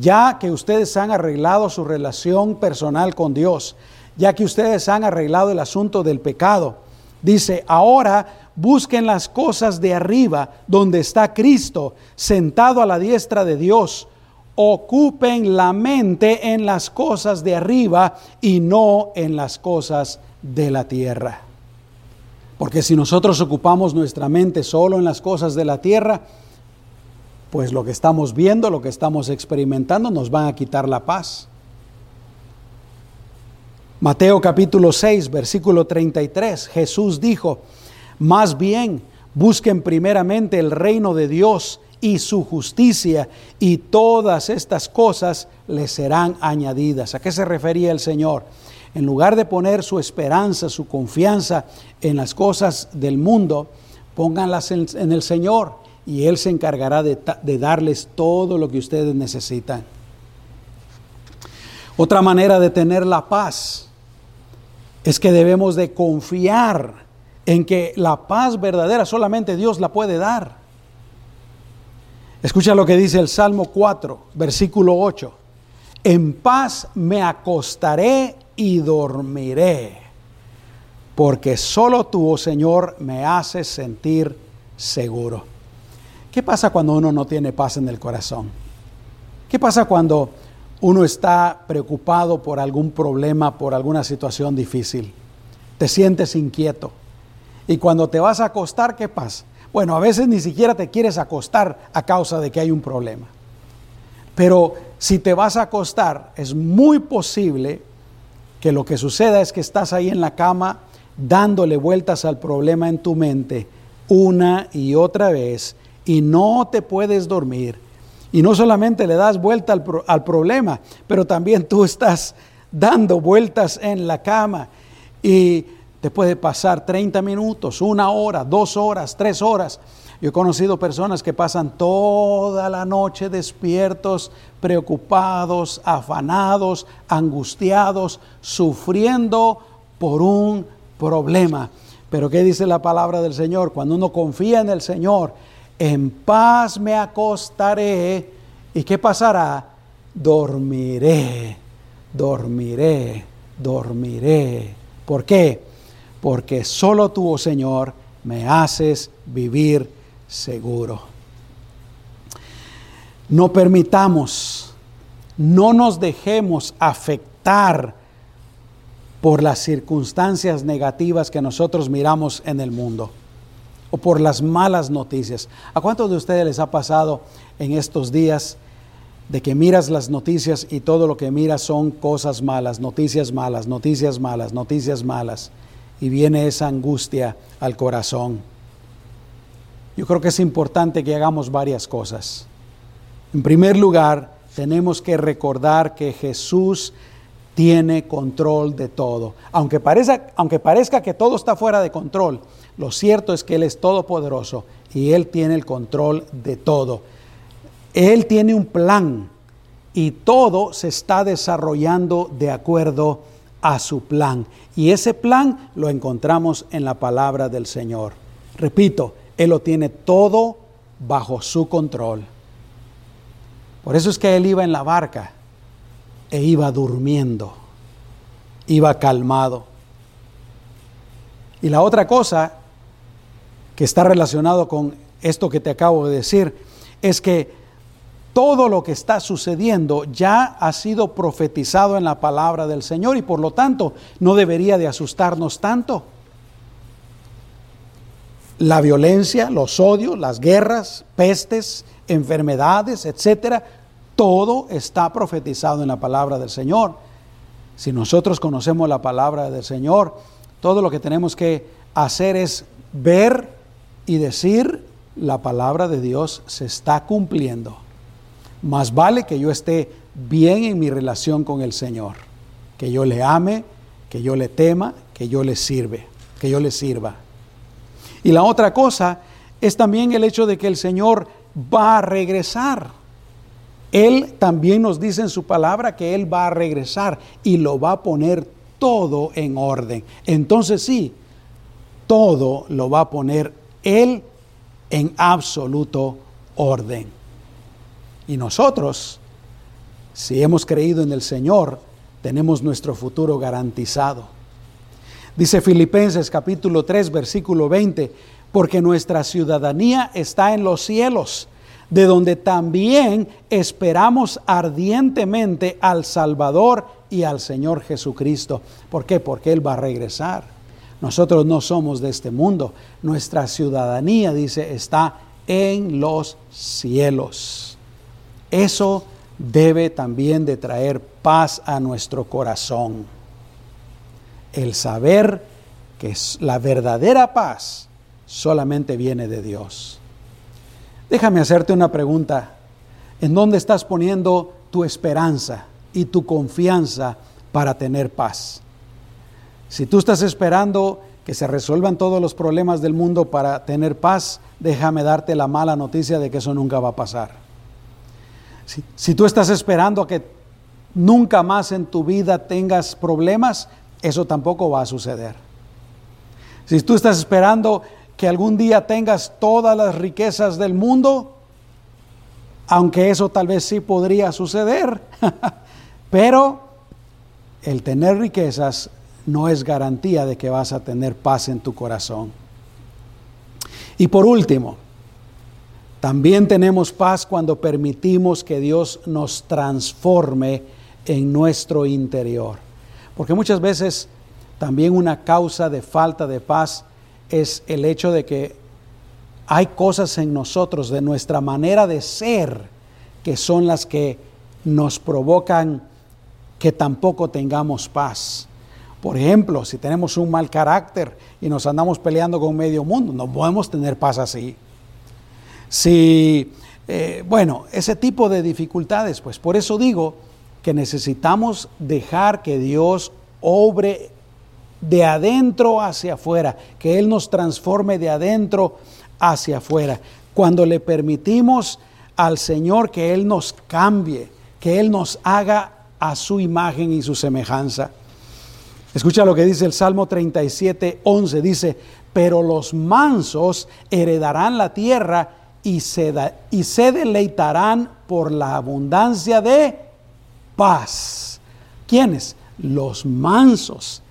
Speaker 1: ya que ustedes han arreglado su relación personal con Dios, ya que ustedes han arreglado el asunto del pecado, dice, ahora busquen las cosas de arriba, donde está Cristo, sentado a la diestra de Dios. Ocupen la mente en las cosas de arriba y no en las cosas de la tierra. Porque si nosotros ocupamos nuestra mente solo en las cosas de la tierra, pues lo que estamos viendo, lo que estamos experimentando, nos van a quitar la paz. Mateo capítulo 6, versículo 33, Jesús dijo, más bien busquen primeramente el reino de Dios y su justicia, y todas estas cosas les serán añadidas. ¿A qué se refería el Señor? En lugar de poner su esperanza, su confianza en las cosas del mundo, pónganlas en, el Señor y Él se encargará de, de darles todo lo que ustedes necesitan. Otra manera de tener la paz es que debemos de confiar en que la paz verdadera solamente Dios la puede dar. Escucha lo que dice el Salmo 4, versículo 8. En paz me acostaré y dormiré, porque solo tú, oh Señor, me haces sentir seguro. ¿Qué pasa cuando uno no tiene paz en el corazón? ¿Qué pasa cuando uno está preocupado por algún problema, por alguna situación difícil? Te sientes inquieto. Y cuando te vas a acostar, ¿qué pasa? Bueno, a veces ni siquiera te quieres acostar a causa de que hay un problema. Pero si te vas a acostar, es muy posible que lo que suceda es que estás ahí en la cama dándole vueltas al problema en tu mente una y otra vez y no te puedes dormir. Y no solamente le das vuelta al, al problema, pero también tú estás dando vueltas en la cama y te puede pasar 30 minutos, una hora, dos horas, tres horas yo he conocido personas que pasan toda la noche despiertos, preocupados, afanados, angustiados, sufriendo por un problema. Pero ¿qué dice la palabra del Señor? Cuando uno confía en el Señor, en paz me acostaré. ¿Y qué pasará? Dormiré, dormiré, dormiré. ¿Por qué? Porque solo tú, oh Señor, me haces vivir seguro. No permitamos, no nos dejemos afectar por las circunstancias negativas que nosotros miramos en el mundo o por las malas noticias. ¿A cuántos de ustedes les ha pasado en estos días de que miras las noticias y todo lo que miras son cosas malas, noticias malas, noticias malas, noticias malas? Y viene esa angustia al corazón. Yo creo que es importante que hagamos varias cosas. En primer lugar, tenemos que recordar que Jesús tiene control de todo. Aunque parezca, aunque parezca que todo está fuera de control, lo cierto es que Él es todopoderoso y Él tiene el control de todo. Él tiene un plan y todo se está desarrollando de acuerdo a su plan. Y ese plan lo encontramos en la palabra del Señor. Repito, Él lo tiene todo bajo su control. Por eso es que Él iba en la barca e iba durmiendo, iba calmado. Y la otra cosa que está relacionado con esto que te acabo de decir es que todo lo que está sucediendo ya ha sido profetizado en la palabra del Señor y por lo tanto no debería de asustarnos tanto. La violencia, los odios, las guerras, pestes, enfermedades, etcétera, todo está profetizado en la palabra del Señor. Si nosotros conocemos la palabra del Señor, todo lo que tenemos que hacer es ver y decir la palabra de Dios se está cumpliendo. Más vale que yo esté bien en mi relación con el Señor, que yo le ame, que yo le tema, que yo le sirve, que yo le sirva. Y la otra cosa es también el hecho de que el Señor va a regresar. Él también nos dice en su palabra que Él va a regresar y lo va a poner todo en orden. Entonces sí, todo lo va a poner Él en absoluto orden. Y nosotros, si hemos creído en el Señor, tenemos nuestro futuro garantizado. Dice Filipenses capítulo 3, versículo 20, porque nuestra ciudadanía está en los cielos, de donde también esperamos ardientemente al Salvador y al Señor Jesucristo. ¿Por qué? Porque Él va a regresar. Nosotros no somos de este mundo. Nuestra ciudadanía, dice, está en los cielos. Eso debe también de traer paz a nuestro corazón. El saber que la verdadera paz solamente viene de Dios. Déjame hacerte una pregunta. ¿En dónde estás poniendo tu esperanza y tu confianza para tener paz? Si tú estás esperando que se resuelvan todos los problemas del mundo para tener paz, déjame darte la mala noticia de que eso nunca va a pasar. Si, tú estás esperando que nunca más en tu vida tengas problemas, eso tampoco va a suceder. Si tú estás esperando que algún día tengas todas las riquezas del mundo, aunque eso tal vez sí podría suceder, pero el tener riquezas no es garantía de que vas a tener paz en tu corazón. Y por último, también tenemos paz cuando permitimos que Dios nos transforme en nuestro interior. Porque muchas veces también una causa de falta de paz es el hecho de que hay cosas en nosotros, de nuestra manera de ser, que son las que nos provocan que tampoco tengamos paz. Por ejemplo, si tenemos un mal carácter y nos andamos peleando con medio mundo, no podemos tener paz así. Si, eh, bueno, ese tipo de dificultades, pues por eso digo que necesitamos dejar que Dios obre de adentro hacia afuera, que Él nos transforme de adentro hacia afuera. Cuando le permitimos al Señor que Él nos cambie, que Él nos haga a su imagen y su semejanza. Escucha lo que dice el Salmo 37, 11. Dice, pero los mansos heredarán la tierra y se, y se deleitarán por la abundancia de paz. ¿Quiénes? Los mansos.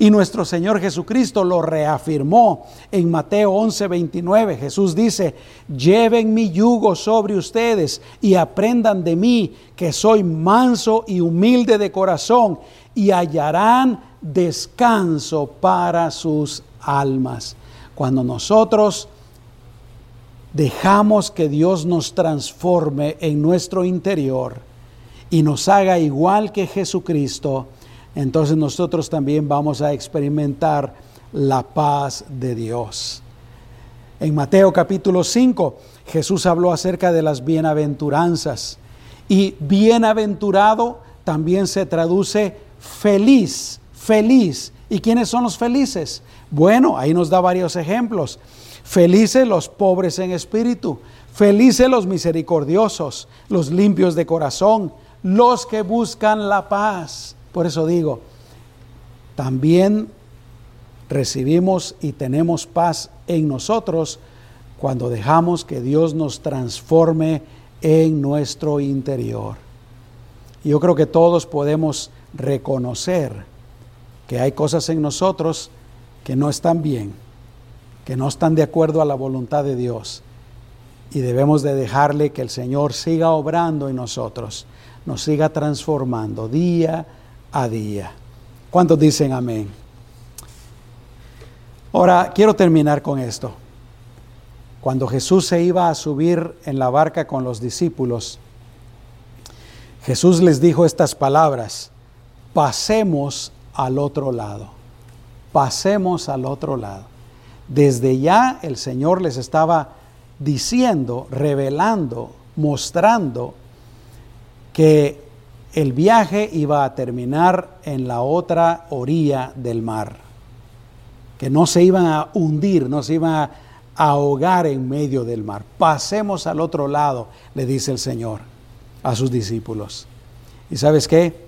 Speaker 1: Y nuestro Señor Jesucristo lo reafirmó en Mateo 11, 29. Jesús dice, lleven mi yugo sobre ustedes y aprendan de mí, que soy manso y humilde de corazón, y hallarán descanso para sus almas. Cuando nosotros dejamos que Dios nos transforme en nuestro interior y nos haga igual que Jesucristo, entonces nosotros también vamos a experimentar la paz de Dios. En Mateo capítulo 5, Jesús habló acerca de las bienaventuranzas y bienaventurado también se traduce feliz, feliz. ¿Y quiénes son los felices? Bueno, ahí nos da varios ejemplos. Felices los pobres en espíritu, felices los misericordiosos, los limpios de corazón, los que buscan la paz. Por eso digo, también recibimos y tenemos paz en nosotros cuando dejamos que Dios nos transforme en nuestro interior. yo creo que todos podemos reconocer que hay cosas en nosotros que no están bien, que no están de acuerdo a la voluntad de Dios. Y debemos de dejarle que el Señor siga obrando en nosotros, nos siga transformando día a día. ¿Cuántos dicen amén? Ahora, quiero terminar con esto. Cuando Jesús se iba a subir en la barca con los discípulos, Jesús les dijo estas palabras, pasemos al otro lado, pasemos al otro lado. Desde ya el Señor les estaba diciendo, revelando, mostrando que el viaje iba a terminar en la otra orilla del mar que no se iban a hundir, no se iban a ahogar en medio del mar. Pasemos al otro lado, le dice el Señor a sus discípulos. ¿Y sabes qué?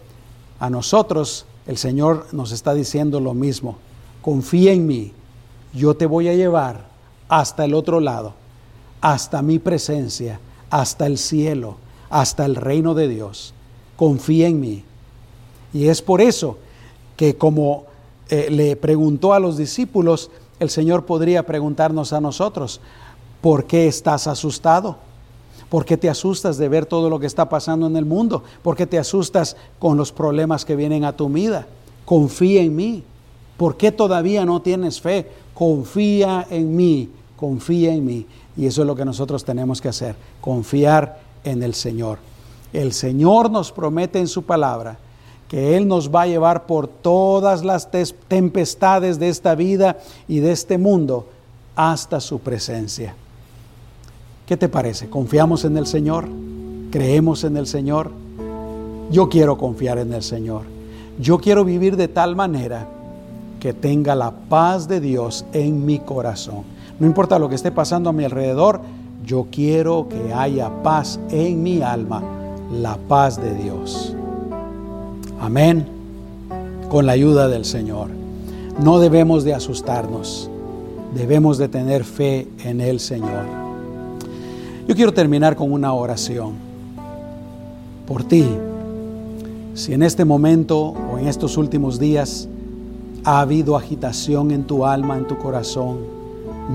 Speaker 1: A nosotros el Señor nos está diciendo lo mismo. Confía en mí, yo te voy a llevar hasta el otro lado, hasta mi presencia, hasta el cielo, hasta el reino de Dios. Confía en mí. Y es por eso que como eh, le preguntó a los discípulos, el Señor podría preguntarnos a nosotros, ¿por qué estás asustado? ¿Por qué te asustas de ver todo lo que está pasando en el mundo? ¿Por qué te asustas con los problemas que vienen a tu vida? Confía en mí. ¿Por qué todavía no tienes fe? Confía en mí, confía en mí. Y eso es lo que nosotros tenemos que hacer, confiar en el Señor. El Señor nos promete en su palabra que Él nos va a llevar por todas las tempestades de esta vida y de este mundo hasta su presencia. ¿Qué te parece? ¿Confiamos en el Señor? ¿Creemos en el Señor? Yo quiero confiar en el Señor. Yo quiero vivir de tal manera que tenga la paz de Dios en mi corazón. No importa lo que esté pasando a mi alrededor, yo quiero que haya paz en mi alma, la paz de Dios. Amén. Con la ayuda del Señor. No debemos de asustarnos. Debemos de tener fe en el Señor. Yo quiero terminar con una oración. Por ti. Si en este momento o en estos últimos días ha habido agitación en tu alma, en tu corazón,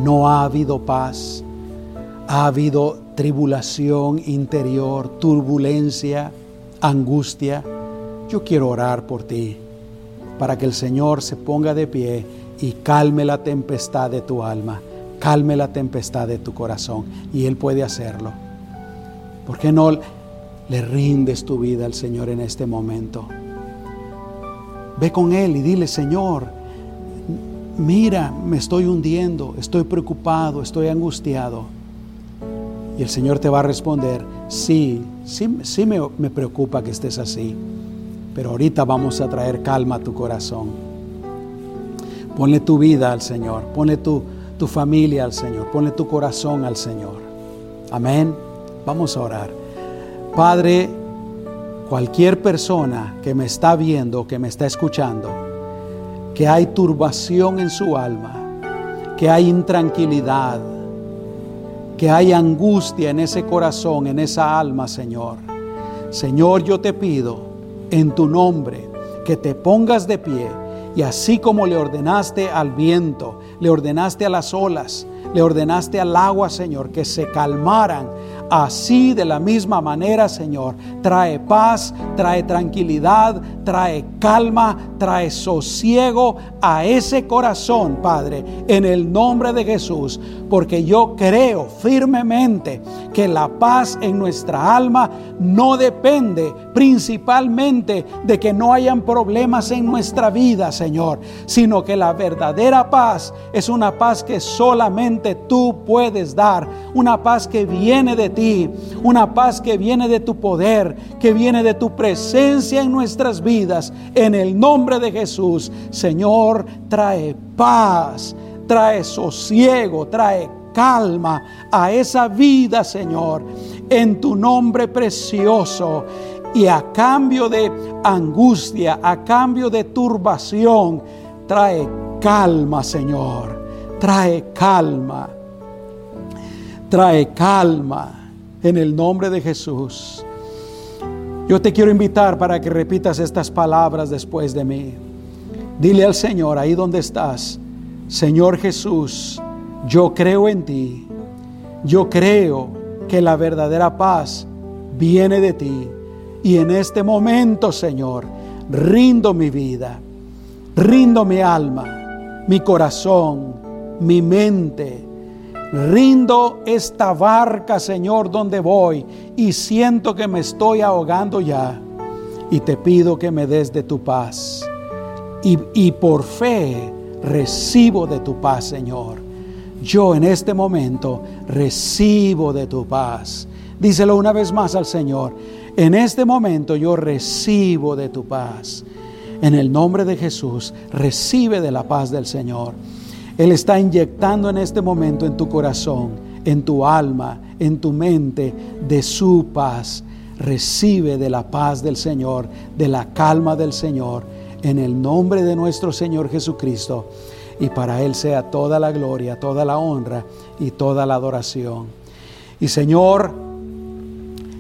Speaker 1: no ha habido paz, ha habido tribulación interior, turbulencia, angustia, yo quiero orar por ti para que el Señor se ponga de pie y calme la tempestad de tu alma, calme la tempestad de tu corazón. Y Él puede hacerlo. ¿Por qué no le rindes tu vida al Señor en este momento? Ve con Él y dile, Señor, mira, me estoy hundiendo, estoy preocupado, estoy angustiado. Y el Señor te va a responder, sí, sí, sí me, preocupa que estés así pero ahorita vamos a traer calma a tu corazón. Ponle tu vida al Señor, ponle tu, tu familia al Señor, ponle tu corazón al Señor. Amén. Vamos a orar. Padre, cualquier persona que me está viendo, que me está escuchando, que hay turbación en su alma, que hay intranquilidad, que hay angustia en ese corazón, en esa alma, Señor. Señor, yo te pido en tu nombre, que te pongas de pie y así como le ordenaste al viento, le ordenaste a las olas, le ordenaste al agua, Señor, que se calmaran. Así de la misma manera, Señor, trae paz, trae tranquilidad, trae calma, trae sosiego a ese corazón, Padre, en el nombre de Jesús, porque yo creo firmemente que la paz en nuestra alma no depende principalmente de que no hayan problemas en nuestra vida, Señor, sino que la verdadera paz es una paz que solamente tú puedes dar, una paz que viene de ti, una paz que viene de tu poder, que viene de tu presencia en nuestras vidas. En el nombre de Jesús, Señor, trae paz, trae sosiego, trae calma a esa vida, Señor, en tu nombre precioso Y a cambio de angustia, a cambio de turbación, trae calma, Señor. Trae calma. Trae calma en el nombre de Jesús. Yo te quiero invitar para que repitas estas palabras después de mí. Dile al Señor ahí donde estás, Señor Jesús, yo creo en ti. Yo creo que la verdadera paz viene de ti. Y en este momento, Señor, rindo mi vida, rindo mi alma, mi corazón, mi mente. Rindo esta barca, Señor, donde voy y siento que me estoy ahogando ya. Y te pido que me des de tu paz. Y, y por fe recibo de tu paz, Señor. Yo en este momento recibo de tu paz. Díselo una vez más al Señor. En este momento yo recibo de tu paz. En el nombre de Jesús, recibe de la paz del Señor. Él está inyectando en este momento en tu corazón, en tu alma, en tu mente, de su paz. Recibe de la paz del Señor, de la calma del Señor, en el nombre de nuestro Señor Jesucristo. Y para Él sea toda la gloria, toda la honra y toda la adoración. Y Señor,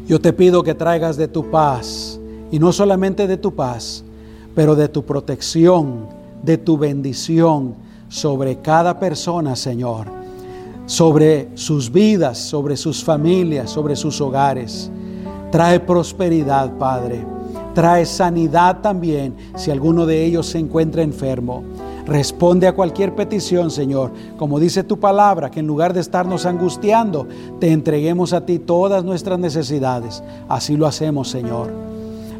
Speaker 1: yo te pido que traigas de tu paz, y no solamente de tu paz, pero de tu protección, de tu bendición sobre cada persona, Señor, sobre sus vidas, sobre sus familias, sobre sus hogares. Trae prosperidad, Padre. Trae sanidad también si alguno de ellos se encuentra enfermo. Responde a cualquier petición, Señor, como dice tu palabra, que en lugar de estarnos angustiando, te entreguemos a ti todas nuestras necesidades. Así lo hacemos, Señor.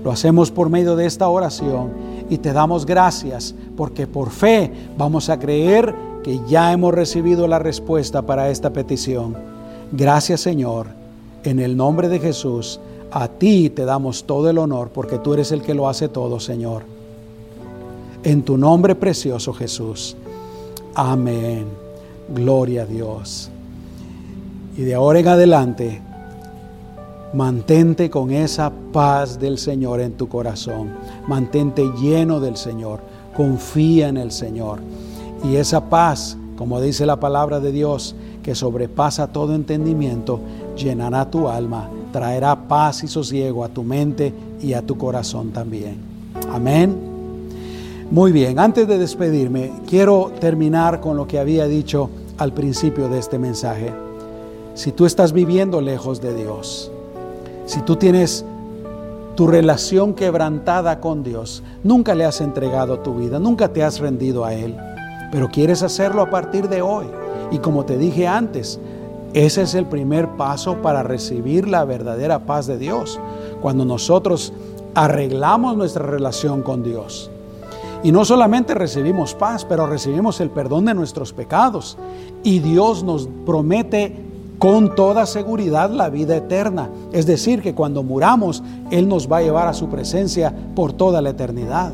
Speaker 1: Lo hacemos por medio de esta oración y te damos gracias porque por fe vamos a creer que ya hemos recibido la respuesta para esta petición. Gracias, Señor. En el nombre de Jesús, a ti te damos todo el honor porque tú eres el que lo hace todo, Señor en tu nombre precioso Jesús. Amén. Gloria a Dios. Y de ahora en adelante, mantente con esa paz del Señor en tu corazón. Mantente lleno del Señor. Confía en el Señor. Y esa paz, como dice la palabra de Dios, que sobrepasa todo entendimiento, llenará tu alma, traerá paz y sosiego a tu mente y a tu corazón también. Amén. Muy bien, antes de despedirme, quiero terminar con lo que había dicho al principio de este mensaje. Si tú estás viviendo lejos de Dios, si tú tienes tu relación quebrantada con Dios, nunca le has entregado tu vida, nunca te has rendido a Él, pero quieres hacerlo a partir de hoy. Y como te dije antes, ese es el primer paso para recibir la verdadera paz de Dios, cuando nosotros arreglamos nuestra relación con Dios. Y no solamente recibimos paz, pero recibimos el perdón de nuestros pecados. Y Dios nos promete con toda seguridad la vida eterna. Es decir, que cuando muramos, Él nos va a llevar a su presencia por toda la eternidad.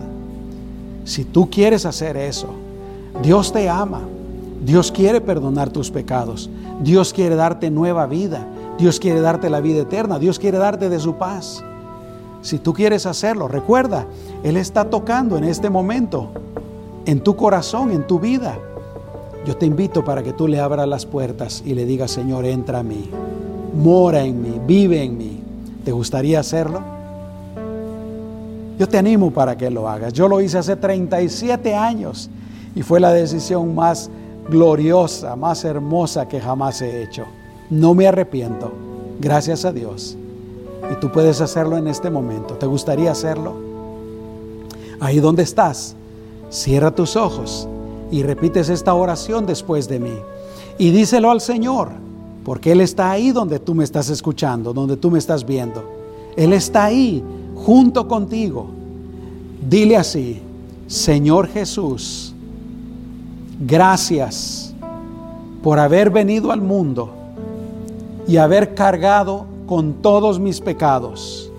Speaker 1: Si tú quieres hacer eso, Dios te ama. Dios quiere perdonar tus pecados. Dios quiere darte nueva vida. Dios quiere darte la vida eterna. Dios quiere darte de su paz. Si tú quieres hacerlo, recuerda, Él está tocando en este momento, en tu corazón, en tu vida. Yo te invito para que tú le abras las puertas y le digas, Señor, entra a mí, mora en mí, vive en mí. ¿Te gustaría hacerlo? Yo te animo para que lo hagas. Yo lo hice hace 37 años y fue la decisión más gloriosa, más hermosa que jamás he hecho. No me arrepiento, gracias a Dios. Y tú puedes hacerlo en este momento. ¿Te gustaría hacerlo? Ahí donde estás, cierra tus ojos y repites esta oración después de mí. Y díselo al Señor, porque Él está ahí donde tú me estás escuchando, donde tú me estás viendo. Él está ahí junto contigo. Dile así, Señor Jesús, gracias por haber venido al mundo y haber cargado con todos mis pecados.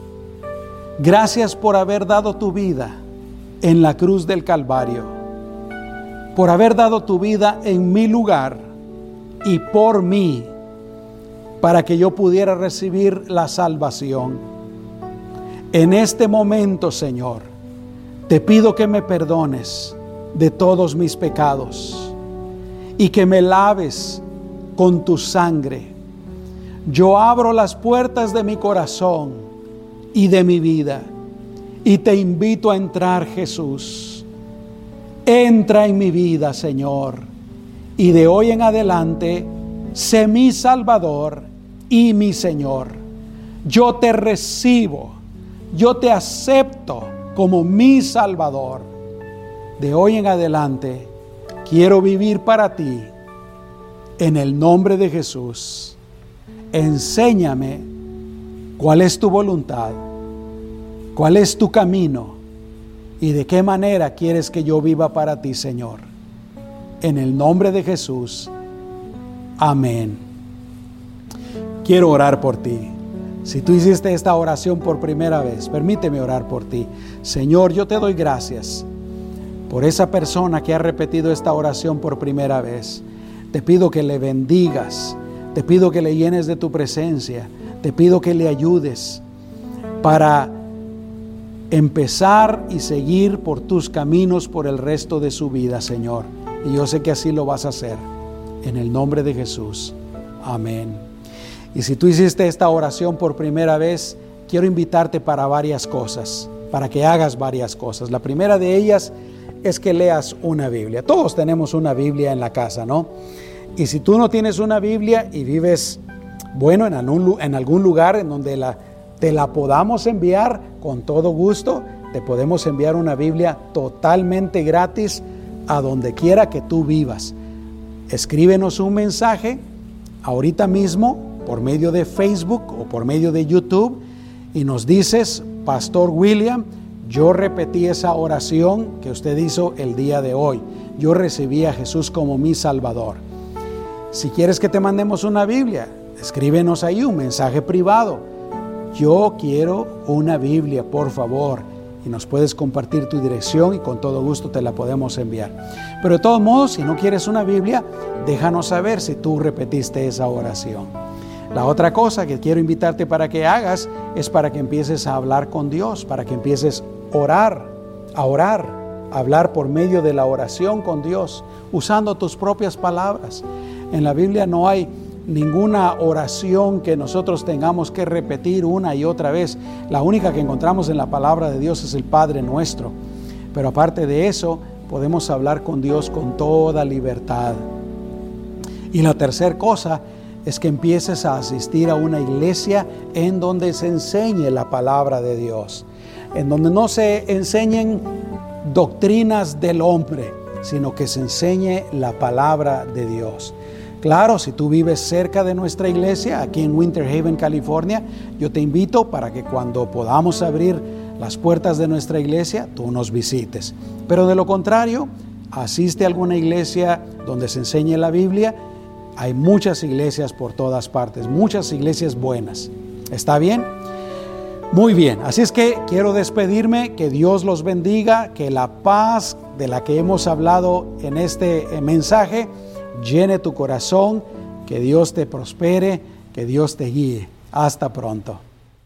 Speaker 1: Gracias por haber dado tu vida en la cruz del Calvario, por haber dado tu vida en mi lugar y por mí, para que yo pudiera recibir la salvación. En este momento, Señor, te pido que me perdones de todos mis pecados y que me laves con tu sangre. Yo abro las puertas de mi corazón y de mi vida y te invito a entrar, Jesús. Entra en mi vida, Señor, y de hoy en adelante, sé mi Salvador y mi Señor. Yo te recibo, yo te acepto como mi Salvador. De hoy en adelante, quiero vivir para ti. En el nombre de Jesús, enséñame cuál es tu voluntad, cuál es tu camino y de qué manera quieres que yo viva para ti, Señor. En el nombre de Jesús. Amén. Quiero orar por ti. Si tú hiciste esta oración por primera vez, permíteme orar por ti. Señor, yo te doy gracias por esa persona que ha repetido esta oración por primera vez. Te pido que le bendigas, te pido que le llenes de tu presencia, te pido que le ayudes para empezar y seguir por tus caminos por el resto de su vida, Señor. Y yo sé que así lo vas a hacer. En el nombre de Jesús. Amén. Y si tú hiciste esta oración por primera vez, quiero invitarte para varias cosas, para que hagas varias cosas. La primera de ellas es que leas una Biblia. Todos tenemos una Biblia en la casa, ¿no? Y si tú no tienes una Biblia y vives, bueno, en algún, algún lugar en donde la, te la podamos enviar con todo gusto, te podemos enviar una Biblia totalmente gratis a donde quiera que tú vivas. Escríbenos un mensaje ahorita mismo por medio de Facebook o por medio de YouTube y nos dices, Pastor William, yo repetí esa oración que usted hizo el día de hoy. Yo recibí a Jesús como mi Salvador. Si quieres que te mandemos una Biblia, escríbenos ahí un mensaje privado. Yo quiero una Biblia, por favor. Y nos puedes compartir tu dirección y con todo gusto te la podemos enviar. Pero de todos modos, si no quieres una Biblia, déjanos saber si tú repetiste esa oración. La otra cosa que quiero invitarte para que hagas es para que empieces a hablar con Dios, para que empieces a orar, a orar, a hablar por medio de la oración con Dios, usando tus propias palabras. En la Biblia no hay ninguna oración que nosotros tengamos que repetir una y otra vez. La única que encontramos en la palabra de Dios es el Padre nuestro. Pero aparte de eso, podemos hablar con Dios con toda libertad. Y la tercera cosa es que empieces a asistir a una iglesia en donde se enseñe la palabra de Dios, en donde no se enseñen doctrinas del hombre, sino que se enseñe la palabra de Dios. Claro, si tú vives cerca de nuestra iglesia, aquí en Winter Haven, California, yo te invito para que cuando podamos abrir las puertas de nuestra iglesia, tú nos visites. Pero de lo contrario, asiste a alguna iglesia donde se enseñe la Biblia hay muchas iglesias por todas partes, muchas iglesias buenas. ¿Está bien? Muy bien, así es que quiero despedirme, que Dios los bendiga, que la paz de la que hemos hablado en este mensaje llene tu corazón, que Dios te prospere, que Dios te guíe. Hasta pronto.